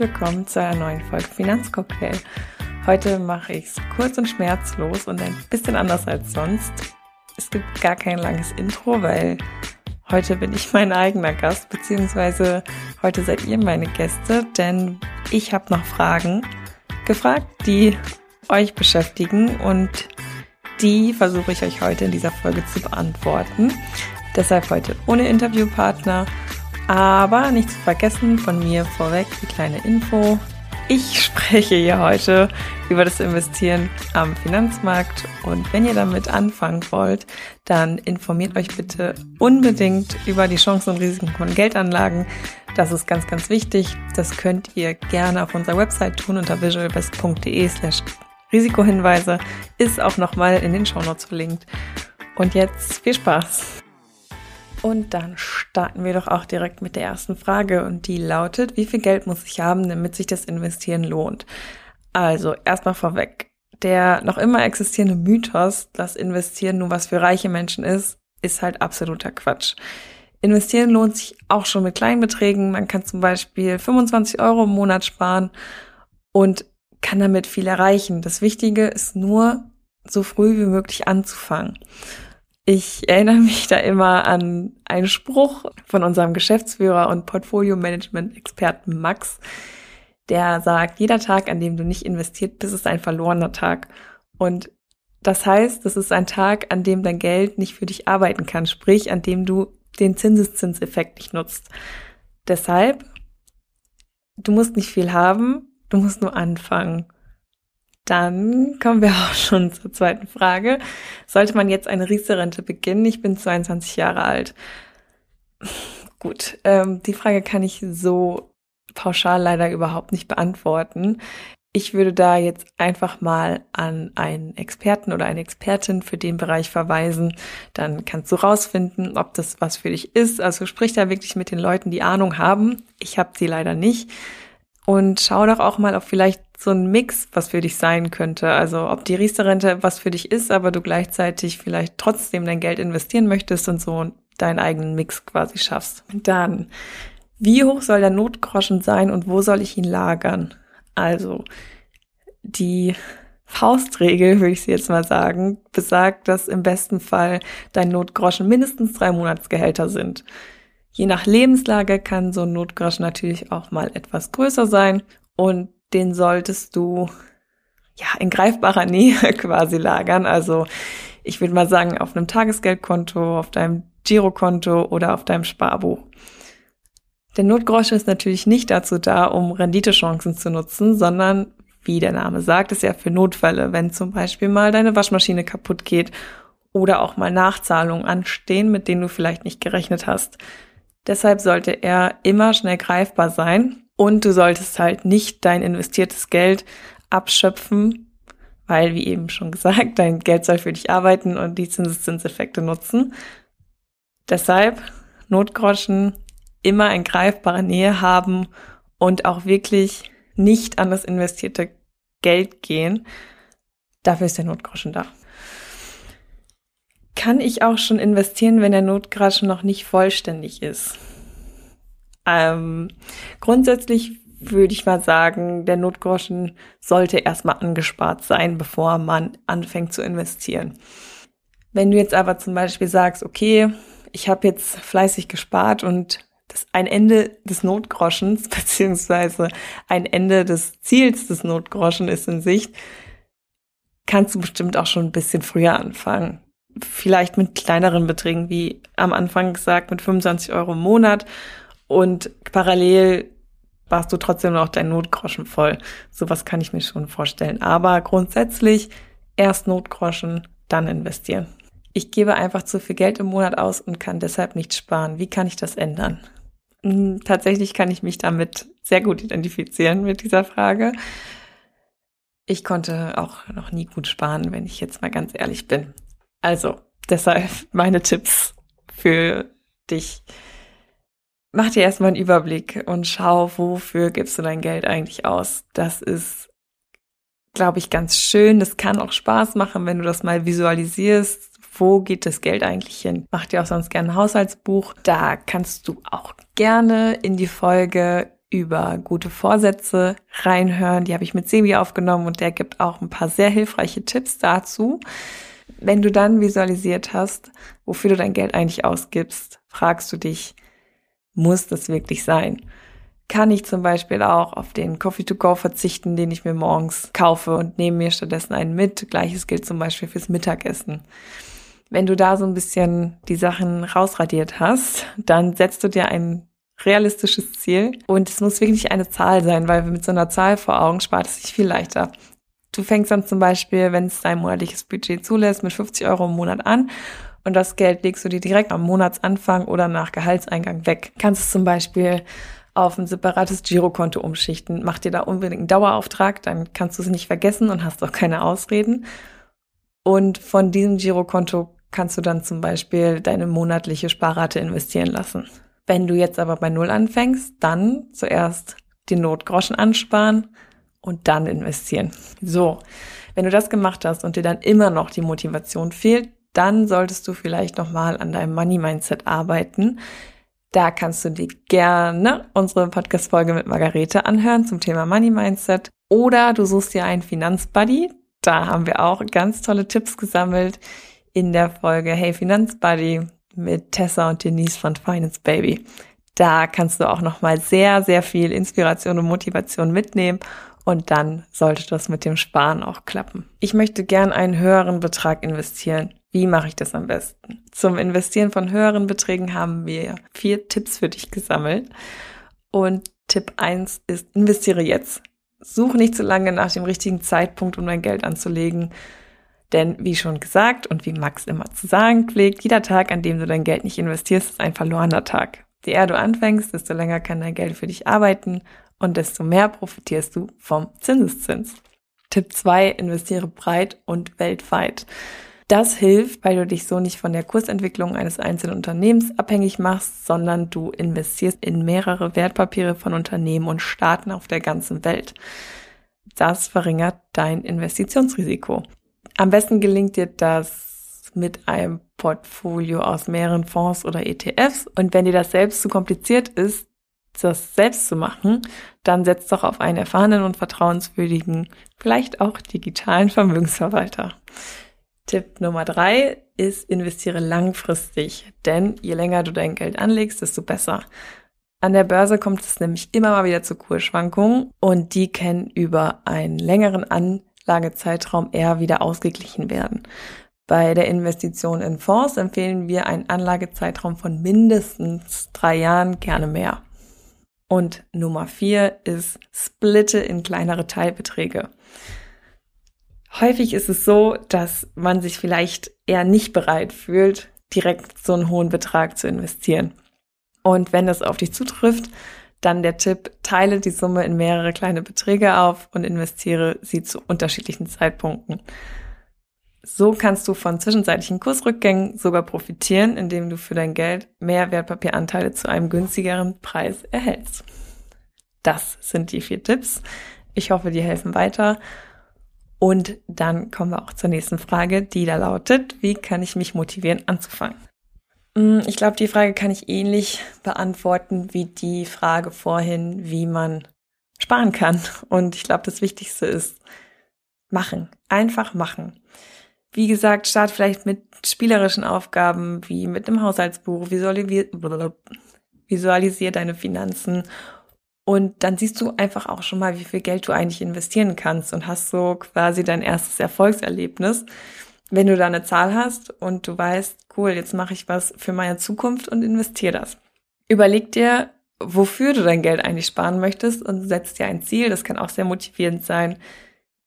willkommen zu einer neuen Folge Finanzcocktail. Heute mache ich es kurz und schmerzlos und ein bisschen anders als sonst. Es gibt gar kein langes Intro, weil heute bin ich mein eigener Gast, beziehungsweise heute seid ihr meine Gäste, denn ich habe noch Fragen gefragt, die euch beschäftigen und die versuche ich euch heute in dieser Folge zu beantworten. Deshalb heute ohne Interviewpartner aber nicht zu vergessen, von mir vorweg die kleine Info. Ich spreche hier heute über das Investieren am Finanzmarkt und wenn ihr damit anfangen wollt, dann informiert euch bitte unbedingt über die Chancen und Risiken von Geldanlagen. Das ist ganz, ganz wichtig. Das könnt ihr gerne auf unserer Website tun unter visualbest.de slash Risikohinweise. Ist auch nochmal in den Shownotes verlinkt. Und jetzt viel Spaß! Und dann starten wir doch auch direkt mit der ersten Frage und die lautet, wie viel Geld muss ich haben, damit sich das Investieren lohnt? Also erstmal vorweg, der noch immer existierende Mythos, dass Investieren nur was für reiche Menschen ist, ist halt absoluter Quatsch. Investieren lohnt sich auch schon mit kleinen Beträgen. Man kann zum Beispiel 25 Euro im Monat sparen und kann damit viel erreichen. Das Wichtige ist nur, so früh wie möglich anzufangen. Ich erinnere mich da immer an einen Spruch von unserem Geschäftsführer und Portfolio-Management-Experten Max, der sagt, jeder Tag, an dem du nicht investiert bist, ist ein verlorener Tag. Und das heißt, es ist ein Tag, an dem dein Geld nicht für dich arbeiten kann, sprich, an dem du den Zinseszinseffekt nicht nutzt. Deshalb, du musst nicht viel haben, du musst nur anfangen. Dann kommen wir auch schon zur zweiten Frage. Sollte man jetzt eine Riester-Rente beginnen? Ich bin 22 Jahre alt. Gut, ähm, die Frage kann ich so pauschal leider überhaupt nicht beantworten. Ich würde da jetzt einfach mal an einen Experten oder eine Expertin für den Bereich verweisen. Dann kannst du rausfinden, ob das was für dich ist. Also sprich da wirklich mit den Leuten, die Ahnung haben. Ich habe sie leider nicht. Und schau doch auch mal, ob vielleicht so ein Mix was für dich sein könnte. Also ob die Riester-Rente was für dich ist, aber du gleichzeitig vielleicht trotzdem dein Geld investieren möchtest und so deinen eigenen Mix quasi schaffst. Dann, wie hoch soll der Notgroschen sein und wo soll ich ihn lagern? Also, die Faustregel, würde ich sie jetzt mal sagen, besagt, dass im besten Fall dein Notgroschen mindestens drei Monatsgehälter sind. Je nach Lebenslage kann so ein Notgroschen natürlich auch mal etwas größer sein und den solltest du ja in greifbarer Nähe quasi lagern. Also ich würde mal sagen, auf einem Tagesgeldkonto, auf deinem Girokonto oder auf deinem Sparbuch. Der Notgroschen ist natürlich nicht dazu da, um Renditechancen zu nutzen, sondern wie der Name sagt, ist ja für Notfälle, wenn zum Beispiel mal deine Waschmaschine kaputt geht oder auch mal Nachzahlungen anstehen, mit denen du vielleicht nicht gerechnet hast. Deshalb sollte er immer schnell greifbar sein und du solltest halt nicht dein investiertes Geld abschöpfen, weil, wie eben schon gesagt, dein Geld soll für dich arbeiten und die Zinseszinseffekte nutzen. Deshalb Notgroschen immer in greifbarer Nähe haben und auch wirklich nicht an das investierte Geld gehen. Dafür ist der Notgroschen da kann ich auch schon investieren, wenn der Notgroschen noch nicht vollständig ist? Ähm, grundsätzlich würde ich mal sagen, der Notgroschen sollte erstmal angespart sein, bevor man anfängt zu investieren. Wenn du jetzt aber zum Beispiel sagst, okay, ich habe jetzt fleißig gespart und das ein Ende des Notgroschens beziehungsweise ein Ende des Ziels des Notgroschen ist in Sicht, kannst du bestimmt auch schon ein bisschen früher anfangen vielleicht mit kleineren Beträgen, wie am Anfang gesagt, mit 25 Euro im Monat und parallel warst du trotzdem noch dein Notgroschen voll. Sowas kann ich mir schon vorstellen. Aber grundsätzlich erst Notgroschen, dann investieren. Ich gebe einfach zu viel Geld im Monat aus und kann deshalb nicht sparen. Wie kann ich das ändern? Hm, tatsächlich kann ich mich damit sehr gut identifizieren mit dieser Frage. Ich konnte auch noch nie gut sparen, wenn ich jetzt mal ganz ehrlich bin. Also, deshalb meine Tipps für dich. Mach dir erstmal einen Überblick und schau, wofür gibst du dein Geld eigentlich aus. Das ist, glaube ich, ganz schön. Das kann auch Spaß machen, wenn du das mal visualisierst. Wo geht das Geld eigentlich hin? Mach dir auch sonst gerne ein Haushaltsbuch. Da kannst du auch gerne in die Folge über gute Vorsätze reinhören. Die habe ich mit Sebi aufgenommen und der gibt auch ein paar sehr hilfreiche Tipps dazu. Wenn du dann visualisiert hast, wofür du dein Geld eigentlich ausgibst, fragst du dich, muss das wirklich sein? Kann ich zum Beispiel auch auf den Coffee to Go verzichten, den ich mir morgens kaufe und nehme mir stattdessen einen mit? Gleiches gilt zum Beispiel fürs Mittagessen. Wenn du da so ein bisschen die Sachen rausradiert hast, dann setzt du dir ein realistisches Ziel und es muss wirklich eine Zahl sein, weil mit so einer Zahl vor Augen spart es sich viel leichter. Du fängst dann zum Beispiel, wenn es dein monatliches Budget zulässt, mit 50 Euro im Monat an und das Geld legst du dir direkt am Monatsanfang oder nach Gehaltseingang weg. Kannst es zum Beispiel auf ein separates Girokonto umschichten. Mach dir da unbedingt einen Dauerauftrag, dann kannst du es nicht vergessen und hast auch keine Ausreden. Und von diesem Girokonto kannst du dann zum Beispiel deine monatliche Sparrate investieren lassen. Wenn du jetzt aber bei Null anfängst, dann zuerst die Notgroschen ansparen und dann investieren. So, wenn du das gemacht hast und dir dann immer noch die Motivation fehlt, dann solltest du vielleicht nochmal an deinem Money Mindset arbeiten. Da kannst du dir gerne unsere Podcast-Folge mit Margarete anhören zum Thema Money Mindset. Oder du suchst dir einen Finanzbuddy. Da haben wir auch ganz tolle Tipps gesammelt in der Folge Hey Finanzbuddy mit Tessa und Denise von Finance Baby. Da kannst du auch nochmal sehr, sehr viel Inspiration und Motivation mitnehmen und dann sollte das mit dem Sparen auch klappen. Ich möchte gern einen höheren Betrag investieren. Wie mache ich das am besten? Zum Investieren von höheren Beträgen haben wir vier Tipps für dich gesammelt. Und Tipp eins ist, investiere jetzt. Such nicht zu lange nach dem richtigen Zeitpunkt, um dein Geld anzulegen. Denn wie schon gesagt und wie Max immer zu sagen pflegt, jeder Tag, an dem du dein Geld nicht investierst, ist ein verlorener Tag. Je eher du anfängst, desto länger kann dein Geld für dich arbeiten und desto mehr profitierst du vom Zinseszins. Tipp zwei: investiere breit und weltweit. Das hilft, weil du dich so nicht von der Kursentwicklung eines einzelnen Unternehmens abhängig machst, sondern du investierst in mehrere Wertpapiere von Unternehmen und Staaten auf der ganzen Welt. Das verringert dein Investitionsrisiko. Am besten gelingt dir das mit einem Portfolio aus mehreren Fonds oder ETFs. Und wenn dir das selbst zu kompliziert ist, das selbst zu machen, dann setz doch auf einen erfahrenen und vertrauenswürdigen, vielleicht auch digitalen Vermögensverwalter. Tipp Nummer drei ist, investiere langfristig, denn je länger du dein Geld anlegst, desto besser. An der Börse kommt es nämlich immer mal wieder zu Kursschwankungen und die können über einen längeren Anlagezeitraum eher wieder ausgeglichen werden. Bei der Investition in Fonds empfehlen wir einen Anlagezeitraum von mindestens drei Jahren, gerne mehr. Und Nummer vier ist, splitte in kleinere Teilbeträge. Häufig ist es so, dass man sich vielleicht eher nicht bereit fühlt, direkt so einen hohen Betrag zu investieren. Und wenn das auf dich zutrifft, dann der Tipp, teile die Summe in mehrere kleine Beträge auf und investiere sie zu unterschiedlichen Zeitpunkten. So kannst du von zwischenzeitlichen Kursrückgängen sogar profitieren, indem du für dein Geld mehr Wertpapieranteile zu einem günstigeren Preis erhältst. Das sind die vier Tipps. Ich hoffe, die helfen weiter. Und dann kommen wir auch zur nächsten Frage, die da lautet, wie kann ich mich motivieren anzufangen? Mm, ich glaube, die Frage kann ich ähnlich beantworten wie die Frage vorhin, wie man sparen kann. Und ich glaube, das Wichtigste ist machen. Einfach machen. Wie gesagt, start vielleicht mit spielerischen Aufgaben wie mit einem Haushaltsbuch, visualisier, deine Finanzen und dann siehst du einfach auch schon mal, wie viel Geld du eigentlich investieren kannst und hast so quasi dein erstes Erfolgserlebnis. Wenn du da eine Zahl hast und du weißt, cool, jetzt mache ich was für meine Zukunft und investiere das. Überleg dir, wofür du dein Geld eigentlich sparen möchtest und setz dir ein Ziel. Das kann auch sehr motivierend sein.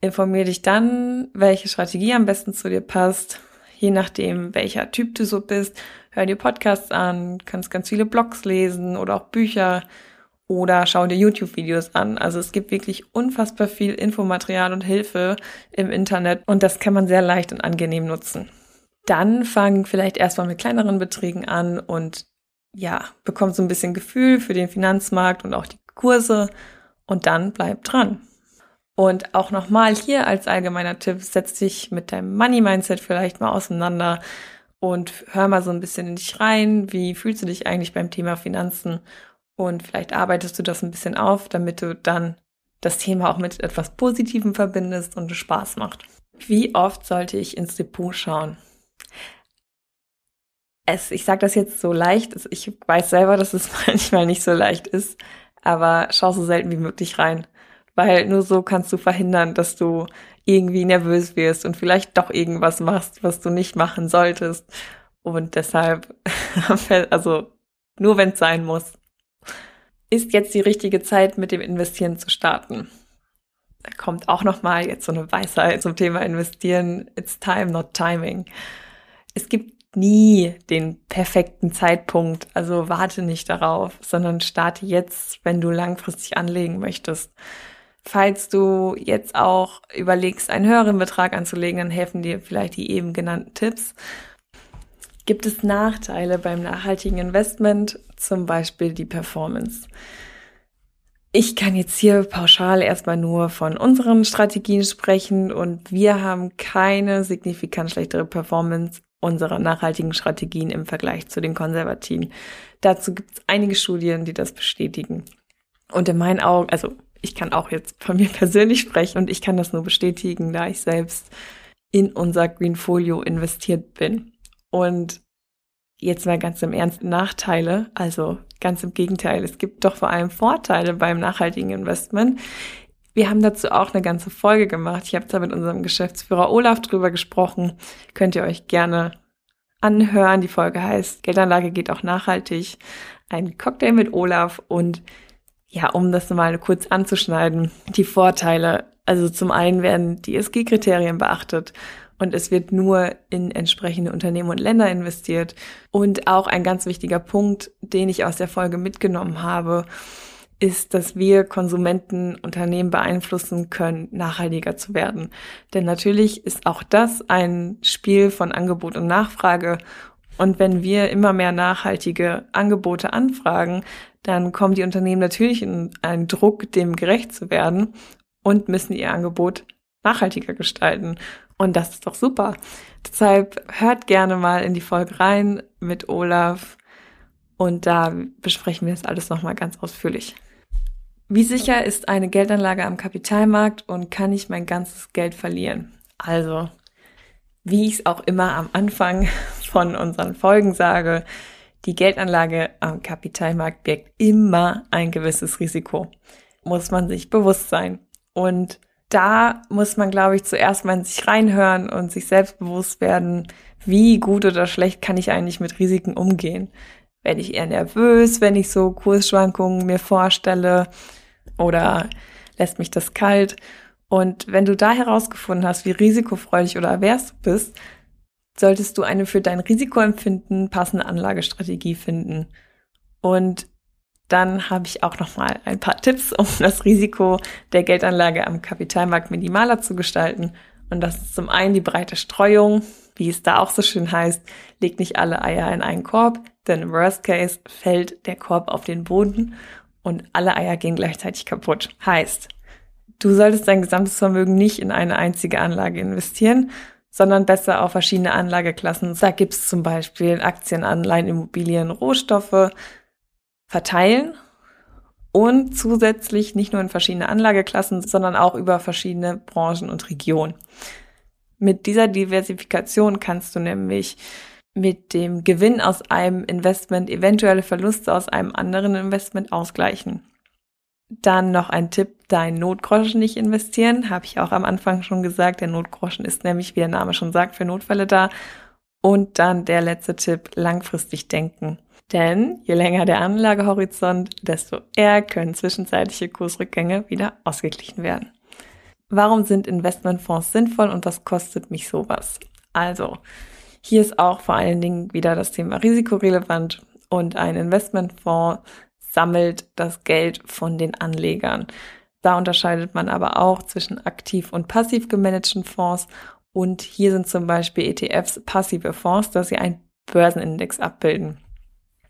Informier dich dann, welche Strategie am besten zu dir passt. Je nachdem, welcher Typ du so bist, hör dir Podcasts an, kannst ganz viele Blogs lesen oder auch Bücher oder schau dir YouTube-Videos an. Also es gibt wirklich unfassbar viel Infomaterial und Hilfe im Internet und das kann man sehr leicht und angenehm nutzen. Dann fang vielleicht erstmal mit kleineren Beträgen an und ja, bekomm so ein bisschen Gefühl für den Finanzmarkt und auch die Kurse und dann bleib dran. Und auch nochmal hier als allgemeiner Tipp, setz dich mit deinem Money Mindset vielleicht mal auseinander und hör mal so ein bisschen in dich rein. Wie fühlst du dich eigentlich beim Thema Finanzen? Und vielleicht arbeitest du das ein bisschen auf, damit du dann das Thema auch mit etwas Positivem verbindest und es Spaß macht. Wie oft sollte ich ins Depot schauen? Es, ich sage das jetzt so leicht, ich weiß selber, dass es manchmal nicht so leicht ist, aber schau so selten wie möglich rein, weil nur so kannst du verhindern, dass du irgendwie nervös wirst und vielleicht doch irgendwas machst, was du nicht machen solltest. Und deshalb, also nur wenn es sein muss, ist jetzt die richtige Zeit, mit dem Investieren zu starten. Da kommt auch noch mal jetzt so eine Weisheit zum Thema Investieren. It's time, not timing. Es gibt nie den perfekten Zeitpunkt, also warte nicht darauf, sondern starte jetzt, wenn du langfristig anlegen möchtest. Falls du jetzt auch überlegst, einen höheren Betrag anzulegen, dann helfen dir vielleicht die eben genannten Tipps. Gibt es Nachteile beim nachhaltigen Investment, zum Beispiel die Performance? Ich kann jetzt hier pauschal erstmal nur von unseren Strategien sprechen und wir haben keine signifikant schlechtere Performance unserer nachhaltigen Strategien im Vergleich zu den konservativen. Dazu gibt es einige Studien, die das bestätigen. Und in meinen Augen, also ich kann auch jetzt von mir persönlich sprechen und ich kann das nur bestätigen, da ich selbst in unser Greenfolio investiert bin. Und jetzt mal ganz im Ernst Nachteile, also ganz im Gegenteil, es gibt doch vor allem Vorteile beim nachhaltigen Investment. Wir haben dazu auch eine ganze Folge gemacht. Ich habe da mit unserem Geschäftsführer Olaf drüber gesprochen. Könnt ihr euch gerne anhören. Die Folge heißt Geldanlage geht auch nachhaltig. Ein Cocktail mit Olaf und ja, um das mal kurz anzuschneiden, die Vorteile. Also zum einen werden die ESG-Kriterien beachtet und es wird nur in entsprechende Unternehmen und Länder investiert. Und auch ein ganz wichtiger Punkt, den ich aus der Folge mitgenommen habe, ist, dass wir Konsumenten Unternehmen beeinflussen können, nachhaltiger zu werden. Denn natürlich ist auch das ein Spiel von Angebot und Nachfrage. Und wenn wir immer mehr nachhaltige Angebote anfragen, dann kommen die Unternehmen natürlich in einen Druck, dem gerecht zu werden und müssen ihr Angebot nachhaltiger gestalten. Und das ist doch super. Deshalb hört gerne mal in die Folge rein mit Olaf und da besprechen wir das alles nochmal ganz ausführlich. Wie sicher ist eine Geldanlage am Kapitalmarkt und kann ich mein ganzes Geld verlieren? Also, wie ich es auch immer am Anfang von unseren Folgen sage, die Geldanlage am Kapitalmarkt birgt immer ein gewisses Risiko. Muss man sich bewusst sein. Und da muss man, glaube ich, zuerst mal in sich reinhören und sich selbst bewusst werden, wie gut oder schlecht kann ich eigentlich mit Risiken umgehen. Werde ich eher nervös, wenn ich so Kursschwankungen mir vorstelle oder lässt mich das kalt? Und wenn du da herausgefunden hast, wie risikofreudig oder avers du bist, solltest du eine für dein Risikoempfinden passende Anlagestrategie finden. Und dann habe ich auch noch mal ein paar Tipps, um das Risiko der Geldanlage am Kapitalmarkt minimaler zu gestalten. Und das ist zum einen die breite Streuung, wie es da auch so schön heißt, legt nicht alle Eier in einen Korb, denn im Worst Case fällt der Korb auf den Boden und alle Eier gehen gleichzeitig kaputt. Heißt, du solltest dein gesamtes Vermögen nicht in eine einzige Anlage investieren, sondern besser auf verschiedene Anlageklassen. Da gibt's zum Beispiel Aktien, Anleihen, Immobilien, Rohstoffe verteilen und zusätzlich nicht nur in verschiedene Anlageklassen, sondern auch über verschiedene Branchen und Regionen. Mit dieser Diversifikation kannst du nämlich mit dem Gewinn aus einem Investment eventuelle Verluste aus einem anderen Investment ausgleichen. Dann noch ein Tipp, dein Notgroschen nicht investieren. Habe ich auch am Anfang schon gesagt. Der Notgroschen ist nämlich, wie der Name schon sagt, für Notfälle da. Und dann der letzte Tipp, langfristig denken. Denn je länger der Anlagehorizont, desto eher können zwischenzeitliche Kursrückgänge wieder ausgeglichen werden. Warum sind Investmentfonds sinnvoll und was kostet mich sowas? Also, hier ist auch vor allen Dingen wieder das Thema risikorelevant und ein Investmentfonds sammelt das Geld von den Anlegern. Da unterscheidet man aber auch zwischen aktiv und passiv gemanagten Fonds. Und hier sind zum Beispiel ETFs passive Fonds, dass sie einen Börsenindex abbilden.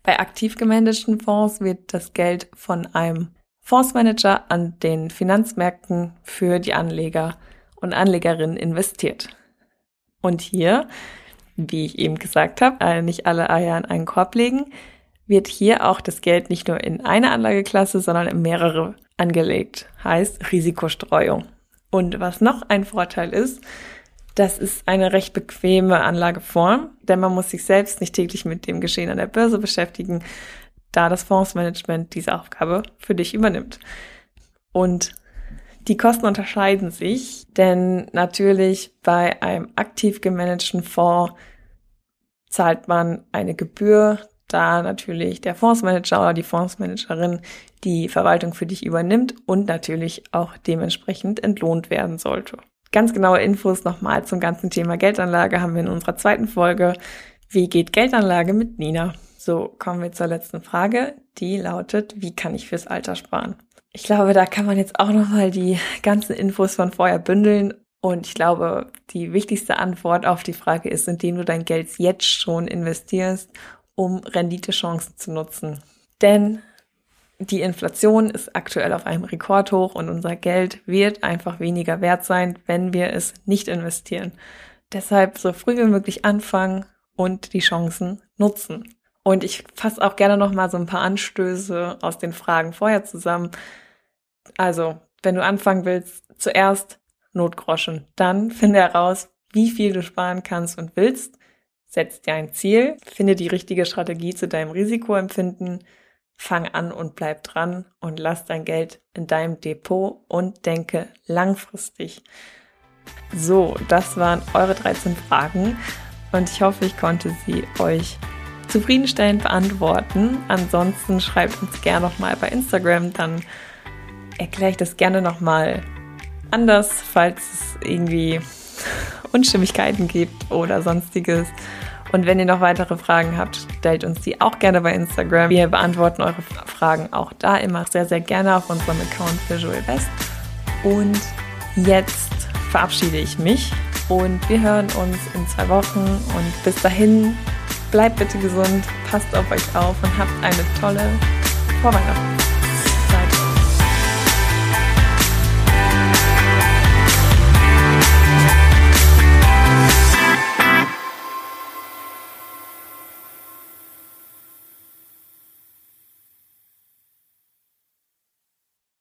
Bei aktiv gemanagten Fonds wird das Geld von einem Fondsmanager an den Finanzmärkten für die Anleger und Anlegerinnen investiert. Und hier, wie ich eben gesagt habe, nicht alle Eier in einen Korb legen, wird hier auch das Geld nicht nur in eine Anlageklasse, sondern in mehrere angelegt. Heißt Risikostreuung. Und was noch ein Vorteil ist, das ist eine recht bequeme Anlageform, denn man muss sich selbst nicht täglich mit dem Geschehen an der Börse beschäftigen, da das Fondsmanagement diese Aufgabe für dich übernimmt. Und die Kosten unterscheiden sich, denn natürlich bei einem aktiv gemanagten Fonds zahlt man eine Gebühr, da natürlich der Fondsmanager oder die Fondsmanagerin die Verwaltung für dich übernimmt und natürlich auch dementsprechend entlohnt werden sollte. Ganz genaue Infos nochmal zum ganzen Thema Geldanlage haben wir in unserer zweiten Folge. Wie geht Geldanlage mit Nina? So, kommen wir zur letzten Frage. Die lautet, wie kann ich fürs Alter sparen? Ich glaube, da kann man jetzt auch nochmal die ganzen Infos von vorher bündeln. Und ich glaube, die wichtigste Antwort auf die Frage ist, indem du dein Geld jetzt schon investierst, um Renditechancen zu nutzen. Denn die Inflation ist aktuell auf einem Rekordhoch und unser Geld wird einfach weniger wert sein, wenn wir es nicht investieren. Deshalb so früh wie möglich anfangen und die Chancen nutzen. Und ich fasse auch gerne noch mal so ein paar Anstöße aus den Fragen vorher zusammen. Also, wenn du anfangen willst, zuerst Notgroschen. Dann finde heraus, wie viel du sparen kannst und willst. Setz dir ein Ziel, finde die richtige Strategie zu deinem Risikoempfinden, fang an und bleib dran und lass dein Geld in deinem Depot und denke langfristig. So, das waren eure 13 Fragen und ich hoffe, ich konnte sie euch zufriedenstellend beantworten. Ansonsten schreibt uns gerne nochmal bei Instagram, dann erkläre ich das gerne nochmal anders, falls es irgendwie Unstimmigkeiten gibt oder sonstiges. Und wenn ihr noch weitere Fragen habt, stellt uns die auch gerne bei Instagram. Wir beantworten eure Fragen auch da immer sehr, sehr gerne auf unserem Account Visual Best. Und jetzt verabschiede ich mich und wir hören uns in zwei Wochen. Und bis dahin, bleibt bitte gesund, passt auf euch auf und habt eine tolle Vorweihnachten.